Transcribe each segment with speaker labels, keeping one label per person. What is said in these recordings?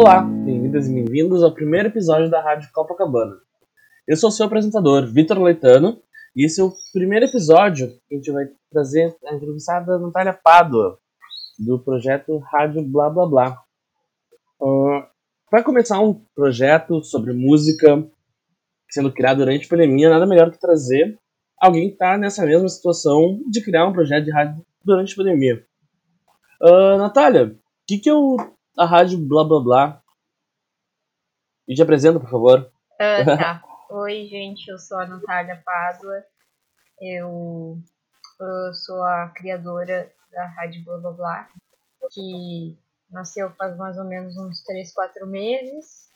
Speaker 1: Olá, bem-vindas e bem-vindos ao primeiro episódio da Rádio Copacabana. Eu sou seu apresentador, Vitor Leitano, e esse é o primeiro episódio que a gente vai trazer a entrevistada Natália Pádua, do projeto Rádio Blá Blá Blá. Uh, para começar um projeto sobre música sendo criado durante a pandemia, nada melhor que trazer alguém que está nessa mesma situação de criar um projeto de rádio durante a pandemia. Uh, Natália, o que, que eu a rádio blá blá blá. E te apresenta, por favor.
Speaker 2: Uh, tá. Oi, gente, eu sou a Natália Pádua. Eu, eu sou a criadora da Rádio Blá Blá Blá, que nasceu faz mais ou menos uns 3, 4 meses.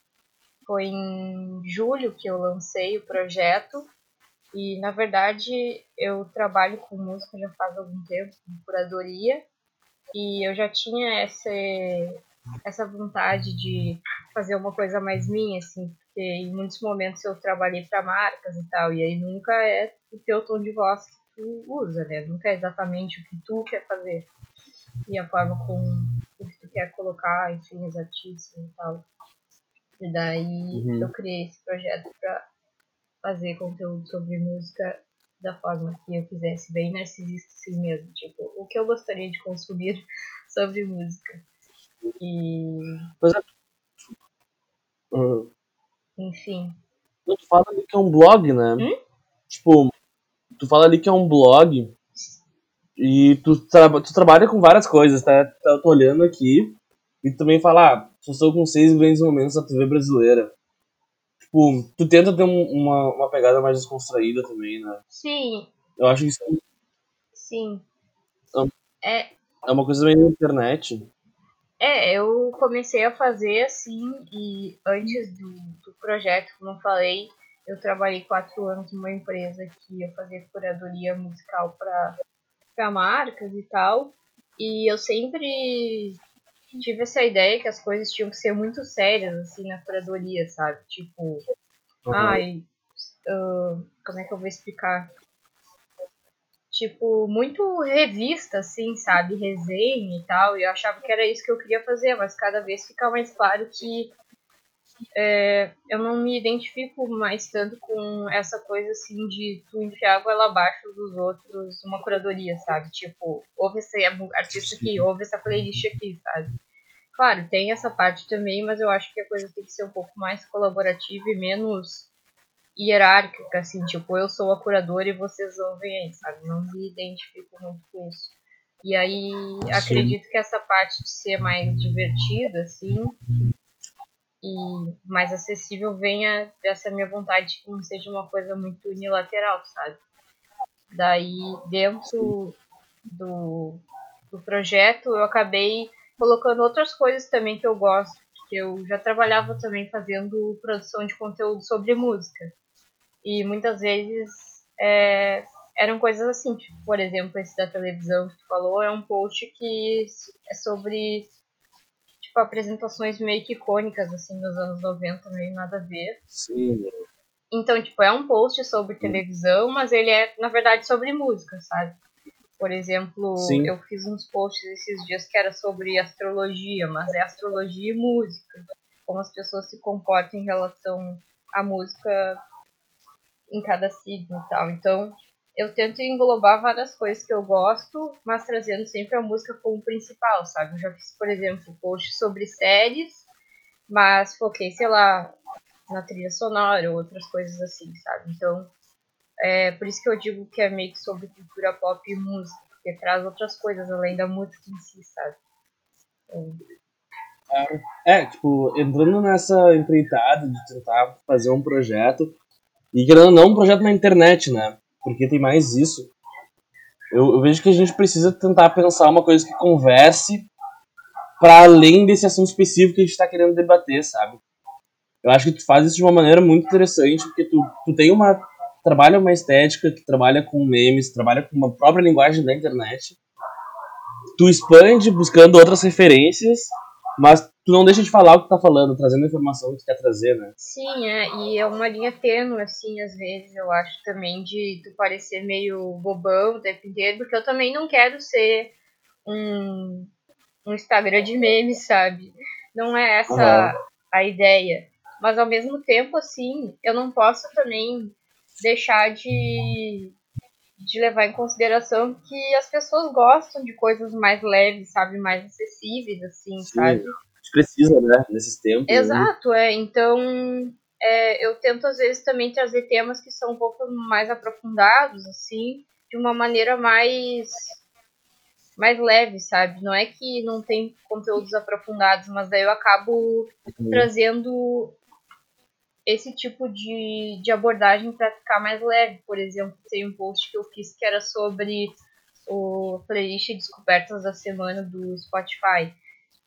Speaker 2: Foi em julho que eu lancei o projeto. E, na verdade, eu trabalho com música já faz algum tempo, com curadoria. E eu já tinha esse, essa vontade de fazer uma coisa mais minha, assim, porque em muitos momentos eu trabalhei para marcas e tal, e aí nunca é o teu tom de voz que tu usa, né? Nunca é exatamente o que tu quer fazer e a forma com que tu quer colocar, enfim, os artistas e tal. E daí uhum. eu criei esse projeto para fazer conteúdo sobre música da forma que eu quisesse, bem narcisista assim mesmo, tipo, o que eu gostaria de consumir sobre música. E.
Speaker 1: Pois é. Uhum.
Speaker 2: Enfim.
Speaker 1: Tu fala ali que é um blog, né?
Speaker 2: Hum?
Speaker 1: Tipo, tu fala ali que é um blog e tu, tra tu trabalha com várias coisas, tá? Eu tô olhando aqui e tu também fala, ah, estou com seis grandes momentos da TV brasileira. Tipo, tu tenta ter um, uma, uma pegada mais descontraída também, né?
Speaker 2: Sim.
Speaker 1: Eu acho que isso
Speaker 2: Sim.
Speaker 1: É, é, é uma coisa meio na internet.
Speaker 2: É, eu comecei a fazer assim, e antes do, do projeto, como eu falei, eu trabalhei quatro anos numa empresa que eu fazia curadoria musical para marcas e tal. E eu sempre tive essa ideia que as coisas tinham que ser muito sérias, assim, na curadoria, sabe? Tipo, uhum. ai, uh, como é que eu vou explicar? Tipo, muito revista, assim, sabe? Resenha e tal. E eu achava que era isso que eu queria fazer, mas cada vez fica mais claro que é, eu não me identifico mais tanto com essa coisa assim de tu enfiar a goela abaixo dos outros uma curadoria, sabe? Tipo, ouve esse artista aqui, ouve essa playlist aqui, sabe? Claro, tem essa parte também, mas eu acho que a coisa tem que ser um pouco mais colaborativa e menos hierárquica, assim, tipo, eu sou a curadora e vocês ouvem aí, sabe? Não me identifico muito com isso. E aí, Sim. acredito que essa parte de ser mais divertida, assim, e mais acessível venha dessa minha vontade de que não seja uma coisa muito unilateral, sabe? Daí, dentro do, do projeto, eu acabei colocando outras coisas também que eu gosto, que eu já trabalhava também fazendo produção de conteúdo sobre música. E muitas vezes é, eram coisas assim, tipo, por exemplo, esse da televisão que tu falou é um post que é sobre tipo, apresentações meio que icônicas, assim, dos anos 90, meio nada a ver.
Speaker 1: Sim.
Speaker 2: Então, tipo, é um post sobre televisão, mas ele é, na verdade, sobre música, sabe? Por exemplo, Sim. eu fiz uns posts esses dias que era sobre astrologia, mas é astrologia e música. Como as pessoas se comportam em relação à música em cada signo e tal. Então, eu tento englobar várias coisas que eu gosto, mas trazendo sempre a música como principal, sabe? Eu já fiz, por exemplo, post sobre séries, mas foquei, sei lá, na trilha sonora ou outras coisas assim, sabe? Então, é por isso que eu digo que é meio que sobre cultura pop e música, porque traz outras coisas além da música em si, sabe?
Speaker 1: É, é tipo, entrando nessa empreitada de tentar fazer um projeto, e querendo ou não, um projeto na internet, né? Porque tem mais isso. Eu, eu vejo que a gente precisa tentar pensar uma coisa que converse para além desse assunto específico que a gente está querendo debater, sabe? Eu acho que tu faz isso de uma maneira muito interessante, porque tu, tu tem uma. trabalha uma estética que trabalha com memes, trabalha com uma própria linguagem da internet. Tu expande buscando outras referências, mas tu não deixa de falar o que tá falando, trazendo a informação que tu quer trazer, né?
Speaker 2: Sim, é, e é uma linha tênue, assim, às vezes, eu acho também, de tu parecer meio bobão o tempo inteiro, porque eu também não quero ser um, um Instagram de memes, sabe? Não é essa uhum. a ideia. Mas ao mesmo tempo, assim, eu não posso também deixar de, de levar em consideração que as pessoas gostam de coisas mais leves, sabe? Mais acessíveis, assim, Sim, sabe?
Speaker 1: Precisa, né? Nesses tempos.
Speaker 2: Né? Exato, né? é. Então, é, eu tento às vezes também trazer temas que são um pouco mais aprofundados, assim, de uma maneira mais mais leve, sabe? Não é que não tem conteúdos aprofundados, mas daí eu acabo uhum. trazendo esse tipo de, de abordagem para ficar mais leve. Por exemplo, tem um post que eu fiz que era sobre o playlist Descobertas da Semana do Spotify.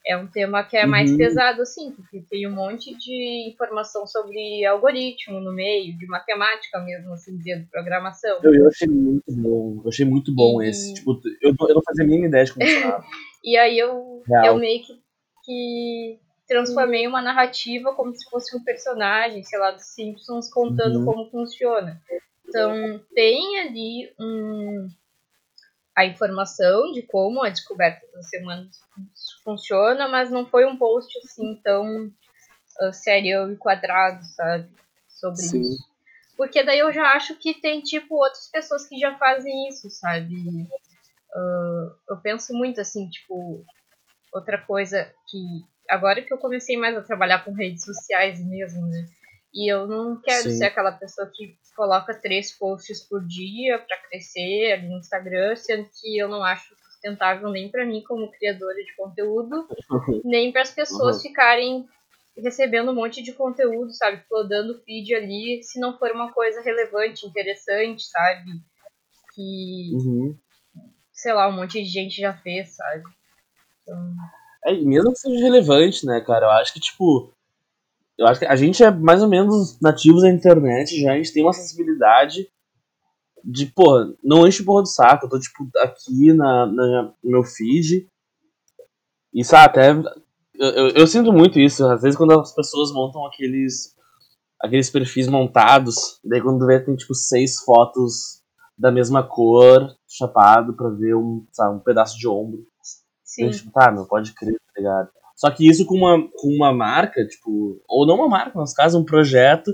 Speaker 2: É um tema que é mais uhum. pesado, assim, porque tem um monte de informação sobre algoritmo no meio, de matemática mesmo, assim, de programação.
Speaker 1: Eu, eu achei muito bom, eu achei muito bom e... esse. Tipo, eu, eu não fazia a mínima ideia de como funcionava.
Speaker 2: e aí eu, eu meio que, que transformei uma narrativa como se fosse um personagem, sei lá, dos Simpsons contando uhum. como funciona. Então, tem ali um, a informação de como a descoberta da semana funciona, mas não foi um post assim tão uh, sério e quadrado, sabe? Sobre Sim. isso. Porque daí eu já acho que tem, tipo, outras pessoas que já fazem isso, sabe? Uh, eu penso muito assim, tipo, outra coisa que agora que eu comecei mais a trabalhar com redes sociais mesmo, né? E eu não quero Sim. ser aquela pessoa que coloca três posts por dia para crescer ali no Instagram, sendo que eu não acho sustentável nem para mim como criadora de conteúdo, nem para as pessoas uhum. ficarem recebendo um monte de conteúdo, sabe, flodando feed ali, se não for uma coisa relevante, interessante, sabe, que uhum. sei lá, um monte de gente já fez, sabe. Então...
Speaker 1: É, mesmo que seja relevante, né, cara? Eu acho que, tipo. Eu acho que a gente é mais ou menos nativos da internet já, a gente tem uma sensibilidade de, porra, não enche porra do saco. Eu tô, tipo, aqui na, na no meu feed. E, sabe, até. Eu, eu, eu, sinto muito isso. Às vezes, quando as pessoas montam aqueles. Aqueles perfis montados, daí quando vê tem tipo seis fotos da mesma cor, chapado, pra ver um, sabe, um pedaço de ombro. Sim. tipo, tá, meu, pode crer, tá ligado? Só que isso com uma, com uma marca, tipo, ou não uma marca, mas caso um projeto,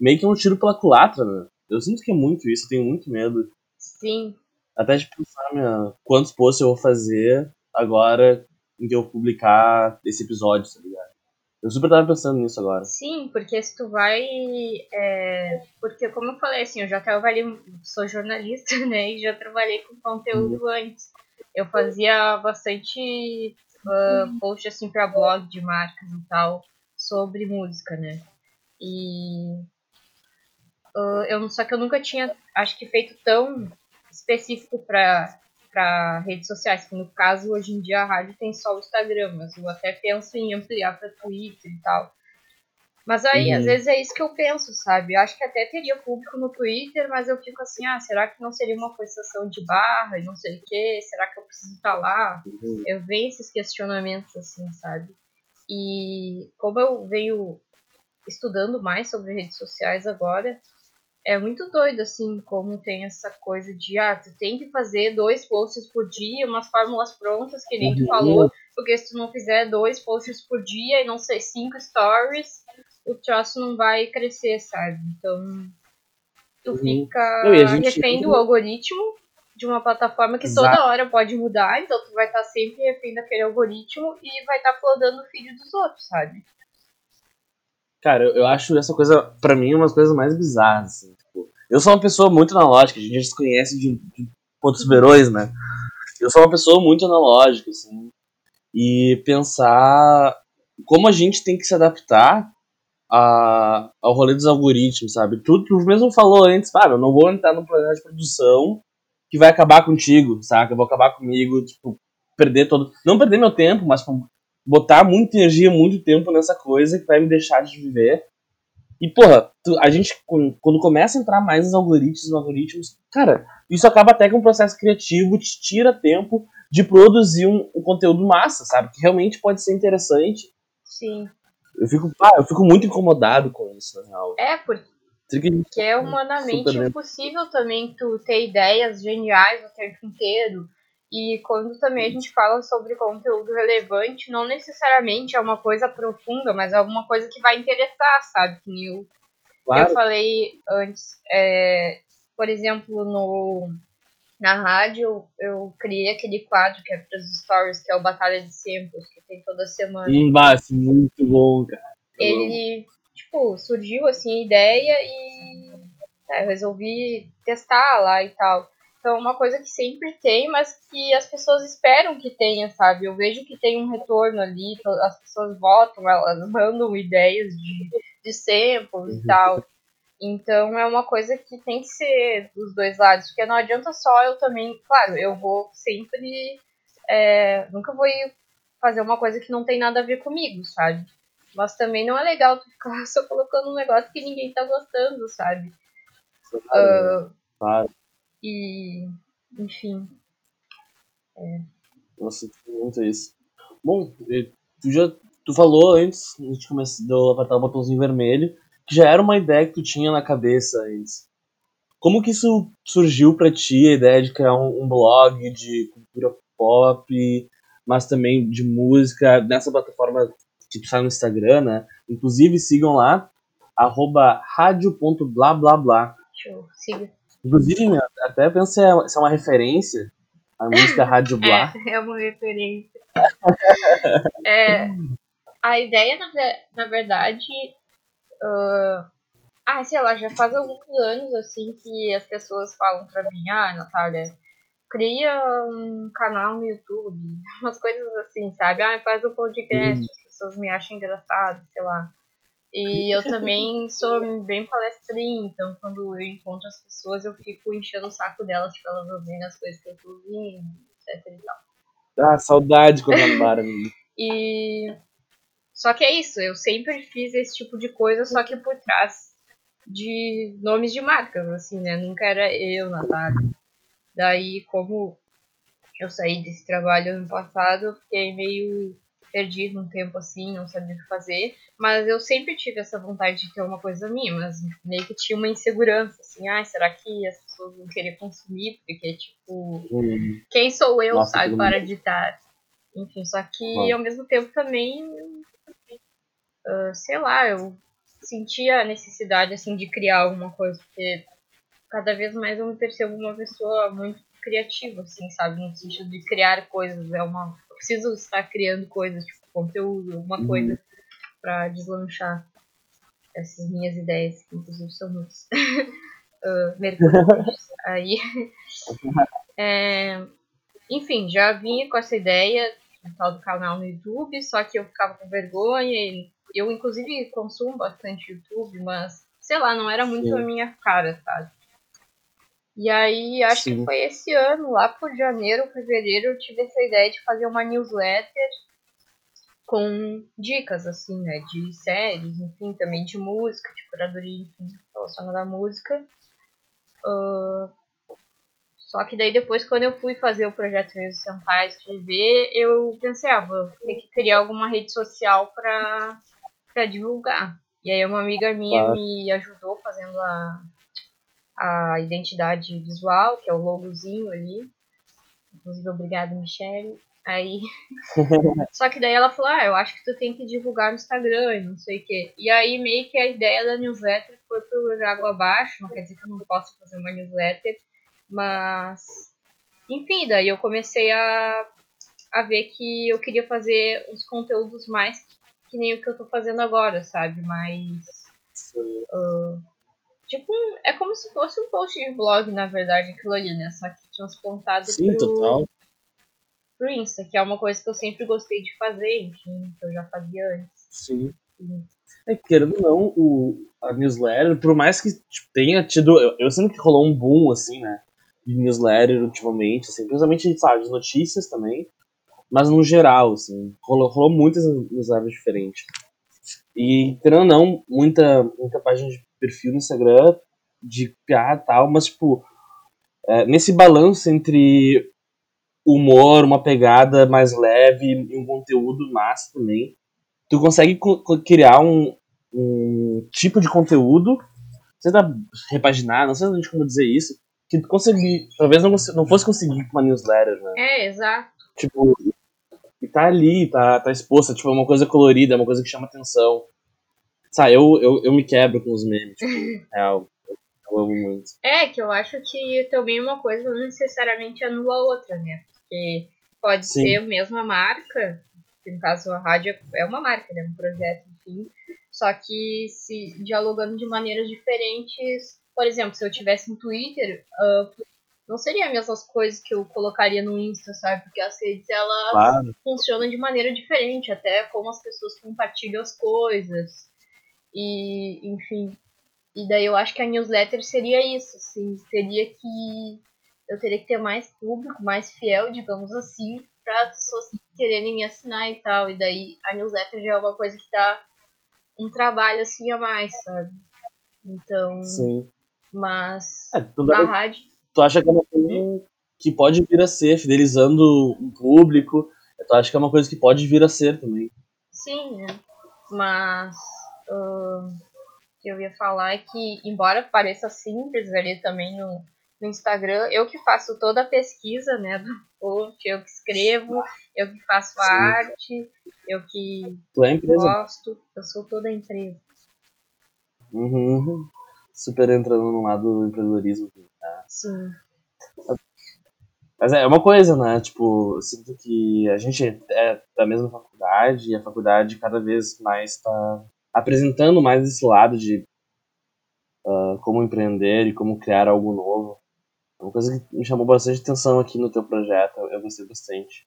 Speaker 1: meio que é um tiro pela culatra, né? Eu sinto que é muito isso, eu tenho muito medo.
Speaker 2: Sim.
Speaker 1: Até de pensar, minha, quantos posts eu vou fazer agora em que eu publicar esse episódio, tá ligado? Eu super tava pensando nisso agora.
Speaker 2: Sim, porque se tu vai. É... Porque, como eu falei, assim, eu já trabalhei. Sou jornalista, né? E já trabalhei com conteúdo uhum. antes eu fazia bastante uh, post assim para blog de marcas e tal sobre música, né? E uh, eu só que eu nunca tinha, acho que feito tão específico para para redes sociais, que no caso hoje em dia a rádio tem só o Instagram, mas eu até penso em ampliar para Twitter e tal. Mas aí, uhum. às vezes é isso que eu penso, sabe? Eu acho que até teria público no Twitter, mas eu fico assim, ah, será que não seria uma forçação de barra e não sei o quê? Será que eu preciso estar lá? Uhum. Eu venho esses questionamentos, assim, sabe? E como eu venho estudando mais sobre redes sociais agora, é muito doido, assim, como tem essa coisa de, ah, tu tem que fazer dois posts por dia, umas fórmulas prontas, que nem tu uhum. falou, porque se tu não fizer dois posts por dia e não sei, cinco stories, o troço não vai crescer, sabe? Então, tu uhum. fica gente... refém do algoritmo de uma plataforma que Exato. toda hora pode mudar, então tu vai estar sempre refém daquele algoritmo e vai estar flodando o feed dos outros, sabe?
Speaker 1: Cara, eu, acho essa coisa, pra mim, uma das coisas mais bizarras, assim. Tipo, eu sou uma pessoa muito analógica, a gente já se conhece de, de pontos verões, né? Eu sou uma pessoa muito analógica, assim. E pensar como a gente tem que se adaptar a, ao rolê dos algoritmos, sabe? Tudo que o mesmo falou antes, ah, eu não vou entrar no projeto de produção que vai acabar contigo, saca? Eu vou acabar comigo, tipo, perder todo. Não perder meu tempo, mas tipo, botar muita energia, muito tempo nessa coisa que vai me deixar de viver. E, porra, tu, a gente, quando começa a entrar mais nos algoritmos, nos algoritmos, cara, isso acaba até com um processo criativo, te tira tempo de produzir um, um conteúdo massa, sabe? Que realmente pode ser interessante.
Speaker 2: Sim.
Speaker 1: Eu fico, ah, eu fico muito incomodado com isso, na real.
Speaker 2: É, porque que é humanamente impossível também tu ter ideias geniais o tempo inteiro E quando também a gente fala sobre conteúdo relevante, não necessariamente é uma coisa profunda, mas é alguma coisa que vai interessar, sabe? Que eu, claro. eu falei antes, é, por exemplo, no, na rádio, eu criei aquele quadro que é para os stories, que é o Batalha de Samples, que tem toda semana.
Speaker 1: Um base muito bom, cara.
Speaker 2: Ele, tipo, surgiu assim a ideia e é, resolvi testar lá e tal. Então, é uma coisa que sempre tem, mas que as pessoas esperam que tenha, sabe? Eu vejo que tem um retorno ali, as pessoas votam, elas mandam ideias de, de samples e uhum. tal. Então, é uma coisa que tem que ser dos dois lados, porque não adianta só eu também. Claro, eu vou sempre. É, nunca vou fazer uma coisa que não tem nada a ver comigo, sabe? Mas também não é legal tu ficar só colocando um negócio que ninguém tá gostando, sabe?
Speaker 1: Claro. Uh, claro.
Speaker 2: E, enfim. É.
Speaker 1: Nossa, muito isso. Bom, tu já tu falou antes, a gente começou a apertar o botãozinho vermelho, que já era uma ideia que tu tinha na cabeça antes. Como que isso surgiu para ti, a ideia de criar um, um, blog de cultura pop, mas também de música, nessa plataforma que tu sai no Instagram, né? Inclusive sigam lá, arroba rádio.blá
Speaker 2: Show, siga.
Speaker 1: Inclusive, até penso se é, se é uma referência à música Rádio Blá.
Speaker 2: É, é uma referência. é, a ideia, na, na verdade, uh, ah, sei lá, já faz alguns anos, assim, que as pessoas falam pra mim, ah, Natália, cria um canal no YouTube, umas coisas assim, sabe? Ah, faz um podcast, as pessoas me acham engraçado, sei lá. E eu também sou bem palestrinha, então quando eu encontro as pessoas eu fico enchendo o saco delas pra elas ouvirem as coisas que eu tô ouvindo, etc e tal.
Speaker 1: Ah, saudade quando andaram.
Speaker 2: e só que é isso, eu sempre fiz esse tipo de coisa, só que por trás de nomes de marcas, assim, né? Nunca era eu, Natália. Daí, como eu saí desse trabalho ano passado, eu fiquei meio perdido um tempo assim, não sabia o que fazer. Mas eu sempre tive essa vontade de ter uma coisa minha, mas meio que tinha uma insegurança, assim, ah, será que as pessoas vão querer consumir? Porque, tipo, hum. quem sou eu, Nossa, sabe, para editar? Enfim, só que ao mesmo tempo também, uh, sei lá, eu sentia a necessidade, assim, de criar alguma coisa, porque cada vez mais eu me percebo uma pessoa muito criativa, assim, sabe? No sentido de criar coisas. É uma. Eu preciso estar criando coisas, tipo, conteúdo, uma uhum. coisa para deslanchar essas minhas ideias, que inclusive são muitas. uh, Aí. É, enfim, já vinha com essa ideia do tal do canal no YouTube, só que eu ficava com vergonha. E eu, inclusive, consumo bastante YouTube, mas sei lá, não era muito Sim. a minha cara, sabe? E aí, acho Sim. que foi esse ano, lá por janeiro, fevereiro, eu tive essa ideia de fazer uma newsletter com dicas, assim, né, de séries, enfim, também de música, de curadoria, enfim, relacionada à música. Uh, só que daí depois, quando eu fui fazer o projeto Meus Senpai escrever, eu pensei, ah, vou ter que criar alguma rede social pra, pra divulgar. E aí uma amiga minha me ajudou fazendo a, a identidade visual, que é o logozinho ali. Inclusive, obrigada, Michelle. Aí. Só que daí ela falou: Ah, eu acho que tu tem que divulgar no Instagram e não sei o quê. E aí, meio que a ideia da newsletter foi pro água abaixo. Não quer dizer que eu não posso fazer uma newsletter, mas. Enfim, daí eu comecei a, a ver que eu queria fazer uns conteúdos mais que nem o que eu tô fazendo agora, sabe? Mais. Uh, Tipo, é como se fosse um post de blog, na verdade, aquilo ali, né? Só que transplantado
Speaker 1: Sim, pro, total.
Speaker 2: pro Insta, que é uma coisa que eu sempre gostei de fazer, enfim, que eu já fazia antes.
Speaker 1: Sim. Sim. É, querendo ou não, o, a newsletter, por mais que tipo, tenha tido. Eu, eu sinto que rolou um boom, assim, né? De newsletter ultimamente, assim, principalmente, sabe, de notícias também. Mas no geral, assim, rolou, rolou muitas newsletters diferentes. E, querendo ou não, muita, muita página de perfil no Instagram de piada e tal, mas, tipo, é, nesse balanço entre humor, uma pegada mais leve e um conteúdo massa também, tu consegue criar um, um tipo de conteúdo, não sei se repaginar, não sei como dizer isso, que tu conseguir. Talvez não, não fosse conseguir com uma newsletter, né?
Speaker 2: É, exato.
Speaker 1: Tipo, e tá ali, tá, tá exposta, tipo, é uma coisa colorida, é uma coisa que chama atenção. Sabe, eu, eu, eu me quebro com os memes, tipo, real. Eu amo muito.
Speaker 2: É, que eu acho que também uma coisa não necessariamente anula a outra, né? Porque pode Sim. ser a mesma marca, no caso a rádio é uma marca, né? Um projeto, enfim. Só que se dialogando de maneiras diferentes, por exemplo, se eu tivesse no Twitter, uh, não seria as mesmas coisas que eu colocaria no Insta, sabe? Porque as redes elas claro. funcionam de maneira diferente, até como as pessoas compartilham as coisas. E, enfim. E daí eu acho que a newsletter seria isso, assim, seria que eu teria que ter mais público, mais fiel, digamos assim, para as pessoas quererem me assinar e tal. E daí a newsletter já é uma coisa que dá um trabalho assim a mais, sabe? Então.
Speaker 1: Sim.
Speaker 2: Mas
Speaker 1: é,
Speaker 2: tu, na rádio.
Speaker 1: Tu acha que é uma coisa que pode vir a ser, fidelizando um público. Tu acha que é uma coisa que pode vir a ser também.
Speaker 2: Sim, né? Mas. Uh, que eu ia falar é que, embora pareça simples ali também no, no Instagram, eu que faço toda a pesquisa, né, do post, eu que escrevo, eu que faço a arte, eu que
Speaker 1: é
Speaker 2: gosto, eu sou toda a empresa.
Speaker 1: Uhum. Super entrando no lado do empreendedorismo.
Speaker 2: Tá? Sim.
Speaker 1: Mas é uma coisa, né? Tipo, eu sinto que a gente é da mesma faculdade e a faculdade cada vez mais está apresentando mais esse lado de uh, como empreender e como criar algo novo. É uma coisa que me chamou bastante atenção aqui no teu projeto, eu gostei bastante.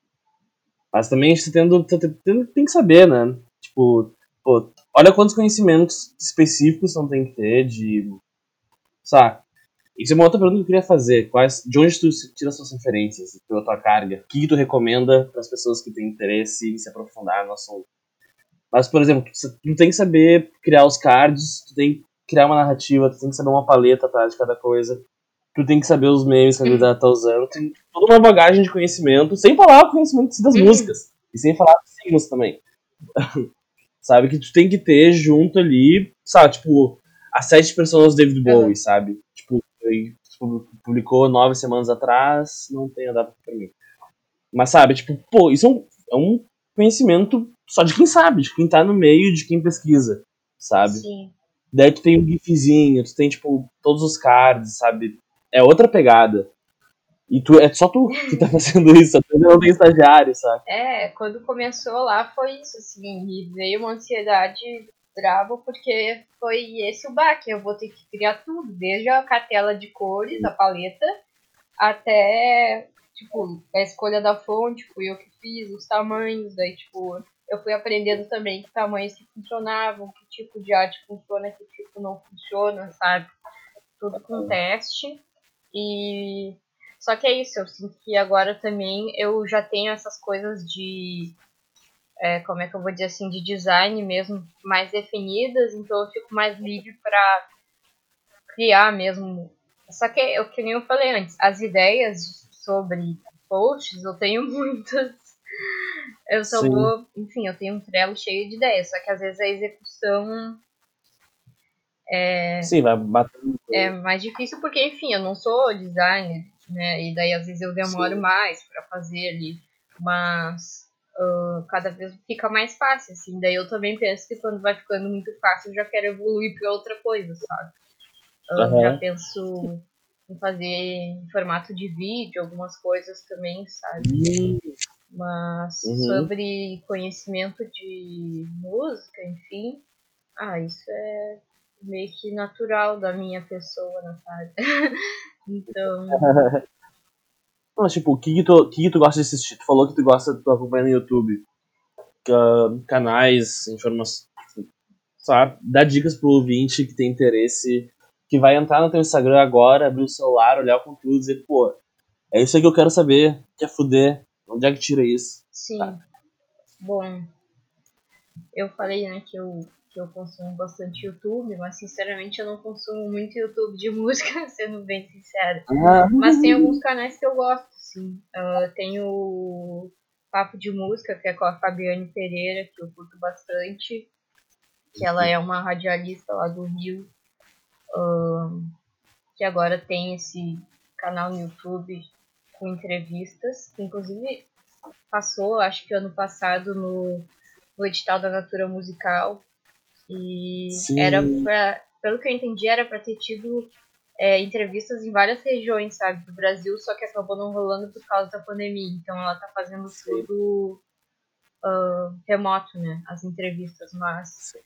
Speaker 1: Mas também a gente tá tá tem que saber, né? Tipo, pô, olha quantos conhecimentos específicos não tem que ter de. Sabe? Isso é uma outra pergunta que eu queria fazer. Quais, de onde tu tira suas referências, pela tua carga? O que, tu recomenda para as pessoas que têm interesse em se aprofundar no assunto? Mas, por exemplo, tu tem que saber criar os cards, tu tem que criar uma narrativa, tu tem que saber uma paleta atrás de cada coisa, tu tem que saber os memes que a galera tá usando, tem toda uma bagagem de conhecimento, sem falar o conhecimento das uhum. músicas, e sem falar dos signos também. sabe? Que tu tem que ter junto ali, sabe? Tipo, as sete pessoas do David Bowie, uhum. sabe? Tipo, tipo, publicou nove semanas atrás, não tem a data pra mim. Mas sabe, tipo, pô, isso é um, é um conhecimento só de quem sabe, de quem tá no meio, de quem pesquisa, sabe?
Speaker 2: Sim.
Speaker 1: Daí tu tem um gifzinho, tu tem, tipo, todos os cards, sabe? É outra pegada. E tu, é só tu que tá fazendo isso, tu não tem estagiário, sabe?
Speaker 2: É, quando começou lá foi isso, assim, e veio uma ansiedade brava porque foi esse o baque, eu vou ter que criar tudo, desde a cartela de cores, a paleta, até, tipo, a escolha da fonte, fui eu que fiz, os tamanhos, daí, tipo, eu fui aprendendo também que tamanhos que funcionavam, que tipo de arte funciona, que tipo não funciona, sabe? Tudo com teste. E só que é isso, eu sinto que agora também eu já tenho essas coisas de é, como é que eu vou dizer assim, de design mesmo mais definidas, então eu fico mais livre para criar mesmo. Só que é o que nem eu falei antes, as ideias sobre posts eu tenho muitas eu só Sim. vou, enfim, eu tenho um trelo cheio de ideias, só que às vezes a execução é,
Speaker 1: Sim, vai batendo.
Speaker 2: É mais difícil porque, enfim, eu não sou designer, né? E daí às vezes eu demoro Sim. mais para fazer ali, mas uh, cada vez fica mais fácil, assim. Daí eu também penso que quando vai ficando muito fácil, eu já quero evoluir para outra coisa, sabe? Eu uhum. já penso em fazer em formato de vídeo, algumas coisas também, sabe? Uhum. Mas uhum. sobre conhecimento de música, enfim, ah, isso é meio que natural da minha pessoa, na sabe? então.
Speaker 1: Mas, tipo, o que, que, tu, que, que tu gosta de assistir? Tu falou que tu gosta, tu acompanha no YouTube. Uh, canais, informações. Sabe? Dá dicas pro ouvinte que tem interesse, que vai entrar no teu Instagram agora, abrir o celular, olhar o conteúdo e dizer, pô, é isso aí que eu quero saber, quer fuder, Onde é que tira isso?
Speaker 2: Sim. Tá. Bom, eu falei, né, que eu, que eu consumo bastante YouTube, mas sinceramente eu não consumo muito YouTube de música, sendo bem sincera. Ah. Mas tem alguns canais que eu gosto, sim. Uh, tem o Papo de Música, que é com a Fabiane Pereira, que eu curto bastante. Que ela é uma radialista lá do Rio. Uh, que agora tem esse canal no YouTube com entrevistas, que inclusive passou, acho que ano passado, no, no edital da Natura Musical. E Sim. era pra, pelo que eu entendi, era para ter tido é, entrevistas em várias regiões, sabe, do Brasil, só que acabou não rolando por causa da pandemia. Então ela tá fazendo Sim. tudo uh, remoto, né? As entrevistas, mas Sim.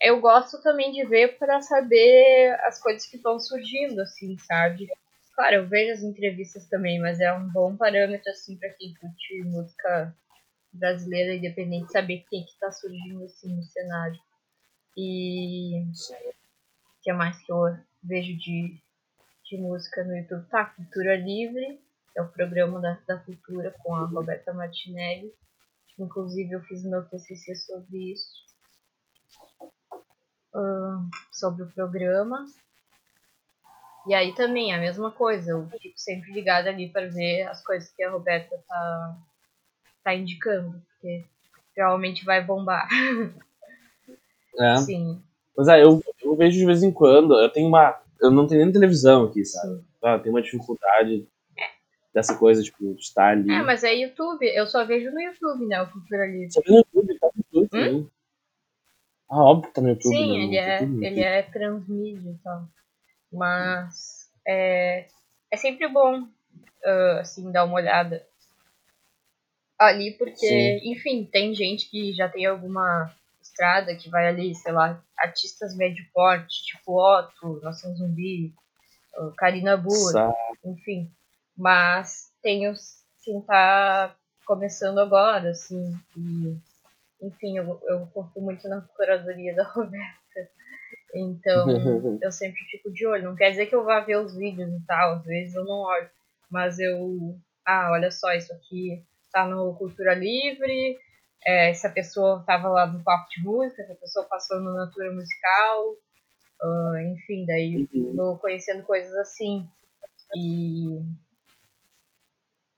Speaker 2: Eu gosto também de ver para saber as coisas que estão surgindo, assim, sabe? Claro, eu vejo as entrevistas também, mas é um bom parâmetro, assim, para quem curte música brasileira independente, saber quem que tá surgindo, assim, no cenário. E o que mais que eu vejo de, de música no YouTube? Tá, Cultura Livre, é o programa da, da cultura com a Roberta Martinelli. Inclusive eu fiz meu TCC sobre isso. Uh, sobre o programa. E aí também a mesma coisa, eu fico sempre ligada ali para ver as coisas que a Roberta tá, tá indicando, porque realmente vai bombar.
Speaker 1: É. Sim. Mas é, eu, eu vejo de vez em quando, eu tenho uma. Eu não tenho nem televisão aqui, sabe? Ah, eu tenho uma dificuldade é. dessa coisa, tipo, de estar ali.
Speaker 2: É, mas é YouTube, eu só vejo no YouTube, né? O Cultura Livre.
Speaker 1: Você vê no YouTube, tá no YouTube hum? Ah, óbvio que tá no YouTube.
Speaker 2: Sim,
Speaker 1: né?
Speaker 2: ele, é, ele é transmídia e tal. Mas é, é sempre bom, uh, assim, dar uma olhada ali, porque, Sim. enfim, tem gente que já tem alguma estrada que vai ali, sei lá, artistas médio porte, tipo Otto, Nação Zumbi, Karina Burr, enfim. Mas tem os quem tá começando agora, assim, e, enfim, eu, eu confio muito na curadoria da Roberta. Então, eu sempre fico de olho. Não quer dizer que eu vá ver os vídeos e tal, às vezes eu não olho. Mas eu. Ah, olha só, isso aqui tá no Cultura Livre. É, essa pessoa tava lá no papo de música, essa pessoa passou no Natura Musical. Uh, enfim, daí uhum. vou conhecendo coisas assim. E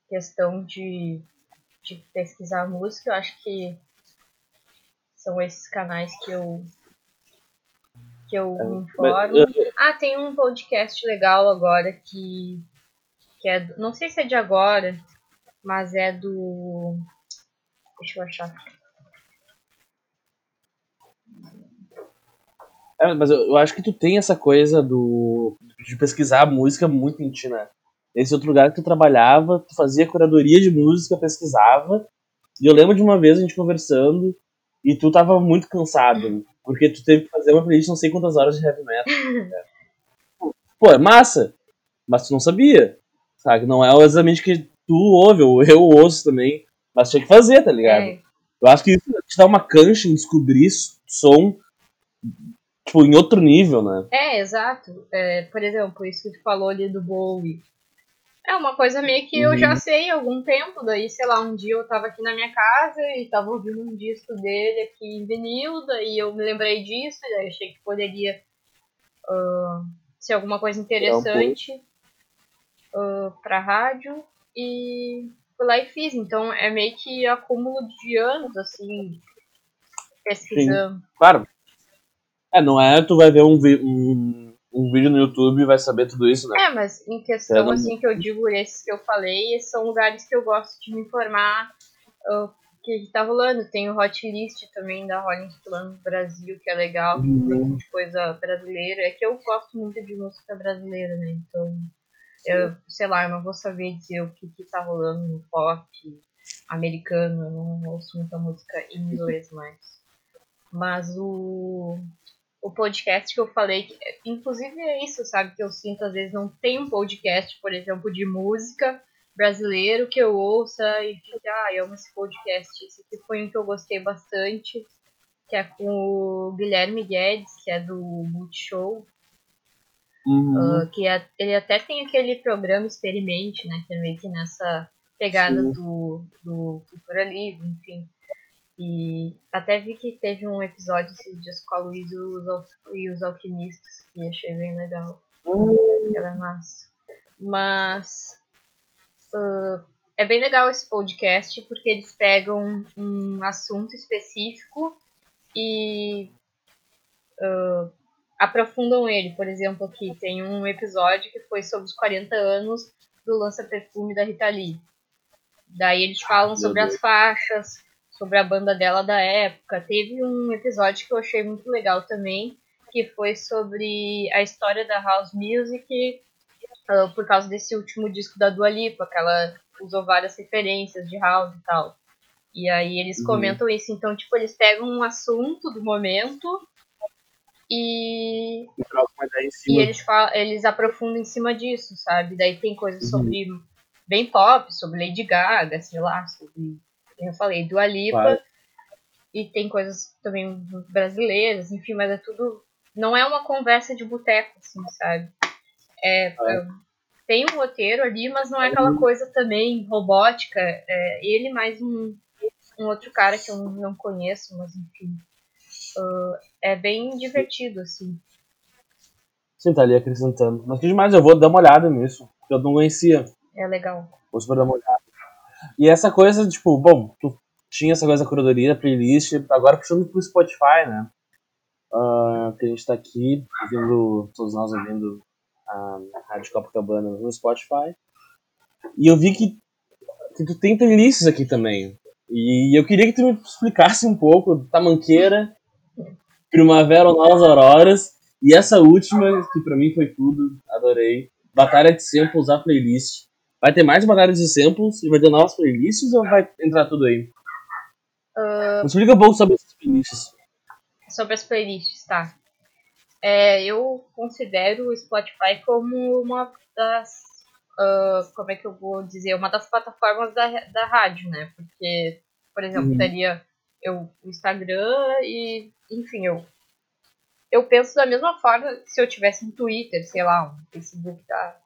Speaker 2: questão de, de pesquisar música, eu acho que são esses canais que eu que eu me informo. Ah, tem um podcast legal agora que, que é. Não sei se é de agora, mas é do. Deixa eu achar.
Speaker 1: É, mas eu, eu, acho que tu tem essa coisa do de pesquisar música muito em ti, né? Esse outro lugar que tu trabalhava, tu fazia curadoria de música, pesquisava. E eu lembro de uma vez a gente conversando e tu tava muito cansado. Porque tu teve que fazer uma playlist não sei quantas horas de heavy metal. Pô, é massa. Mas tu não sabia. Sabe? Não é exatamente que tu ouve, ou eu ouço também. Mas tinha que fazer, tá ligado? É. Eu acho que isso te dá uma cancha em descobrir som tipo, em outro nível, né?
Speaker 2: É, exato. É, por exemplo, isso que tu falou ali do Bowie. É uma coisa meio que eu já uhum. sei há algum tempo, daí, sei lá, um dia eu tava aqui na minha casa e tava ouvindo um disco dele aqui em vinil, daí eu me lembrei disso, e daí achei que poderia uh, ser alguma coisa interessante uh, pra rádio, e fui lá e fiz. Então é meio que acúmulo de anos, assim, pesquisando. Sim,
Speaker 1: claro. É, não é tu vai ver um, um um vídeo no YouTube vai saber tudo isso, né?
Speaker 2: É, mas em questão, é, assim, que eu digo, esses que eu falei, são lugares que eu gosto de me informar o que tá rolando. Tem o Hot List também da Rolling Stone Brasil, que é legal, uhum. de coisa brasileira. É que eu gosto muito de música brasileira, né? Então, eu, sei lá, eu não vou saber dizer o que, que tá rolando no pop americano, eu não ouço muita música em inglês mais. Mas o o podcast que eu falei, que, inclusive é isso, sabe? Que eu sinto, às vezes, não tem um podcast, por exemplo, de música brasileiro que eu ouça e fique, ah, eu amo esse podcast. Esse aqui foi um que eu gostei bastante, que é com o Guilherme Guedes, que é do Multishow. Uhum. Uh, que é, ele até tem aquele programa Experimente, né? Que é meio que nessa pegada do, do Cultura Livre, enfim. E até vi que teve um episódio esses dias com a Luiz e os Alquimistas, que achei bem legal. Uhum. Ela é massa. Mas uh, é bem legal esse podcast porque eles pegam um assunto específico e uh, aprofundam ele. Por exemplo, aqui tem um episódio que foi sobre os 40 anos do lança-perfume da Rita Lee. Daí eles falam sobre as faixas, sobre a banda dela da época. Teve um episódio que eu achei muito legal também, que foi sobre a história da house music uh, por causa desse último disco da Dua Lipa, que ela usou várias referências de house e tal. E aí eles uhum. comentam isso, então tipo, eles pegam um assunto do momento e, e eles, falam, eles aprofundam em cima disso, sabe? Daí tem coisas uhum. sobre bem pop, sobre Lady Gaga, sei lá, sobre, eu falei, Dua Lipa. Vai. E tem coisas também brasileiras, enfim, mas é tudo. Não é uma conversa de boteco, assim, sabe? É, é. Tem um roteiro ali, mas não é aquela uhum. coisa também robótica. É, ele mais um, um outro cara que eu não conheço, mas enfim. Uh, é bem divertido, assim.
Speaker 1: Sim, tá ali acrescentando. Mas que demais, eu vou dar uma olhada nisso, porque eu não conhecia.
Speaker 2: É legal.
Speaker 1: Vou super dar uma olhada. E essa coisa, tipo, bom, tu tinha essa coisa da curadoria, playlist, agora puxando pro Spotify, né? Uh, que a gente tá aqui, ouvindo, todos nós ouvindo a Rádio Copacabana no Spotify. E eu vi que, que tu tem playlists aqui também. E eu queria que tu me explicasse um pouco Tamanqueira, Primavera ou Novas Auroras, e essa última, que pra mim foi tudo, adorei. Batalha de Samples, a playlist. Vai ter mais batalhas de samples e vai ter novas playlists ou vai entrar tudo aí? Uh... explica um pouco sobre essas playlists.
Speaker 2: Sobre as playlists, tá. É, eu considero o Spotify como uma das. Uh, como é que eu vou dizer? Uma das plataformas da, da rádio, né? Porque, por exemplo, uhum. teria eu, o Instagram e, enfim, eu. Eu penso da mesma forma se eu tivesse um Twitter, sei lá, um Facebook da,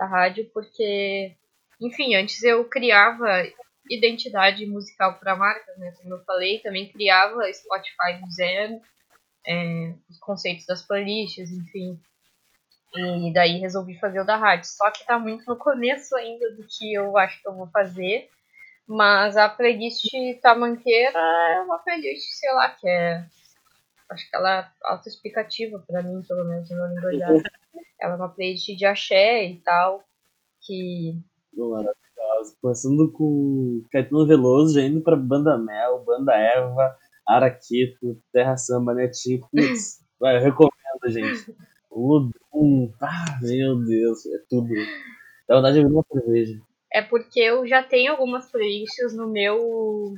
Speaker 2: da rádio, porque, enfim, antes eu criava identidade musical para marcas, né? Como eu falei, também criava Spotify do zero, é, os conceitos das playlists, enfim. E daí resolvi fazer o da rádio. Só que tá muito no começo ainda do que eu acho que eu vou fazer. Mas a playlist Tamanqueira é uma playlist, sei lá, que é. Acho que ela é autoexplicativa para mim, pelo menos no linguajar. ela é uma playlist de axé e tal. Que.
Speaker 1: Maravilhosa. Começando com Caetano Veloso, já indo pra Banda Mel, Banda Eva, Araquito, Terra Samba, Netinho. Putz, vai, eu recomendo, gente. Ludum. Ah, meu Deus, é tudo. Dá vontade de abrir uma cerveja.
Speaker 2: É porque eu já tenho algumas playlists no meu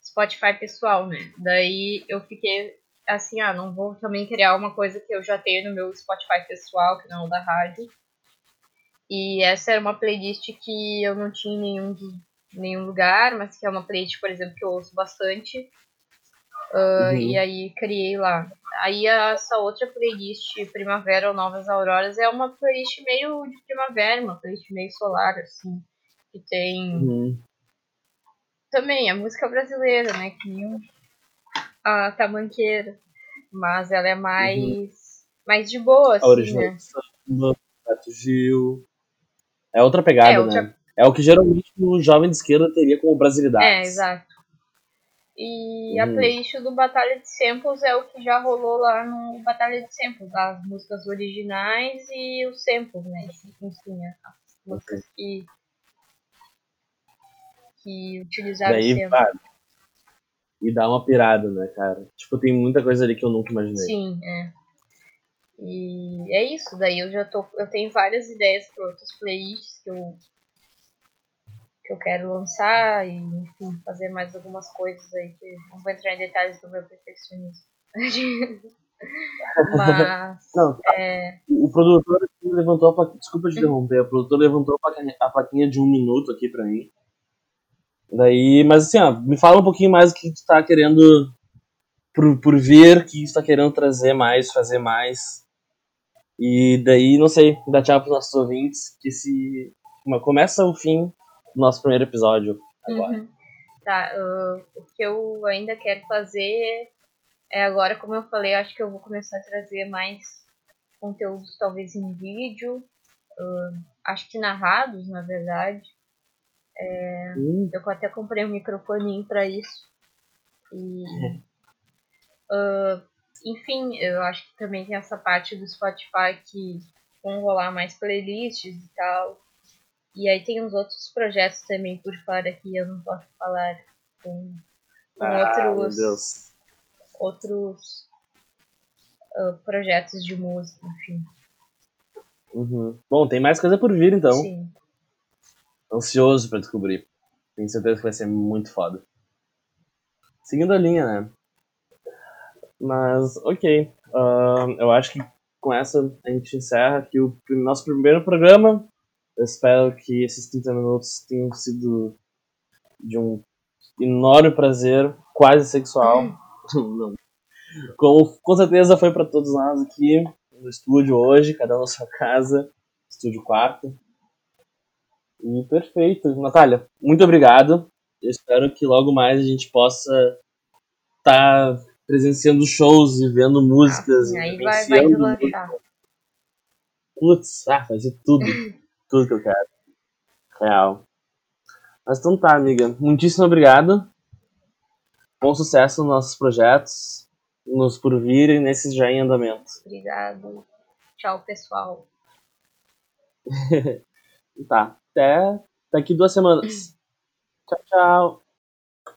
Speaker 2: Spotify pessoal, né? Daí eu fiquei assim, ah, não vou também criar uma coisa que eu já tenho no meu Spotify pessoal, que não é o da rádio. E essa era uma playlist que eu não tinha em nenhum, nenhum lugar, mas que é uma playlist, por exemplo, que eu ouço bastante. Uh, uhum. E aí criei lá. Aí essa outra playlist, Primavera ou Novas Auroras, é uma playlist meio de primavera, uma playlist meio solar, assim. Que tem. Uhum. Também a música brasileira, né? Que a Tamanqueira. Mas ela é mais. Uhum. mais de boa, assim, a original né?
Speaker 1: Samba, Gil. É outra pegada, é outra... né? É o que geralmente o jovem de esquerda teria como brasilidade.
Speaker 2: É, exato. E a uhum. playlist do Batalha de Samples é o que já rolou lá no Batalha de Samples, as músicas originais e os samples, né? Enfim, as músicas que, que utilizaram Daí,
Speaker 1: pá, E dá uma pirada, né, cara? Tipo, tem muita coisa ali que eu nunca imaginei.
Speaker 2: Sim, é. E é isso, daí eu já tô. Eu tenho várias ideias para outras playlists que eu que eu quero lançar e, enfim, fazer mais algumas coisas aí que não vou entrar em detalhes do meu perfeccionismo. Mas. Não, é...
Speaker 1: O produtor levantou a plaquinha. Desculpa te interromper, o produtor levantou a plaquinha, a plaquinha de um minuto aqui pra mim. Daí, mas assim, ó, me fala um pouquinho mais o que tu tá querendo por, por vir, que tu tá querendo trazer mais, fazer mais. E daí, não sei, dá tchau pros nossos ouvintes, que se começa o fim nosso primeiro episódio agora. Uhum.
Speaker 2: Tá, uh, o que eu ainda quero fazer é agora, como eu falei, acho que eu vou começar a trazer mais conteúdos talvez em vídeo, uh, acho que narrados, na verdade. É. Eu até comprei um microfoninho para isso. E uh, enfim, eu acho que também tem essa parte do Spotify que vão rolar mais playlists e tal. E aí tem uns outros projetos também por fora que eu não posso falar com, com
Speaker 1: Ah,
Speaker 2: outros,
Speaker 1: meu Deus.
Speaker 2: outros ah, projetos de música, enfim.
Speaker 1: Uhum. Bom, tem mais coisa por vir então.
Speaker 2: Sim.
Speaker 1: Ansioso pra descobrir. Tenho certeza que vai ser muito foda. Seguindo a linha, né? Mas, ok. Ahn, eu acho que com essa a gente encerra aqui o nosso primeiro programa. Eu espero que esses 30 minutos tenham sido de um enorme prazer, quase sexual. Não. Com, com certeza foi para todos nós aqui no estúdio hoje, cada um na sua casa, estúdio quarto. E perfeito. Natália, muito obrigado. Eu espero que logo mais a gente possa estar presenciando shows e vendo músicas.
Speaker 2: E
Speaker 1: e
Speaker 2: aí vai, vai deslanchar.
Speaker 1: Putz, ah, vai ser tudo. tudo que eu quero. Real. Mas então tá, amiga. Muitíssimo obrigado. Bom sucesso nos nossos projetos. Nos por vir e nesses já em andamento.
Speaker 2: Obrigado. Tchau, pessoal.
Speaker 1: Tá. Até daqui duas semanas. Tchau, tchau.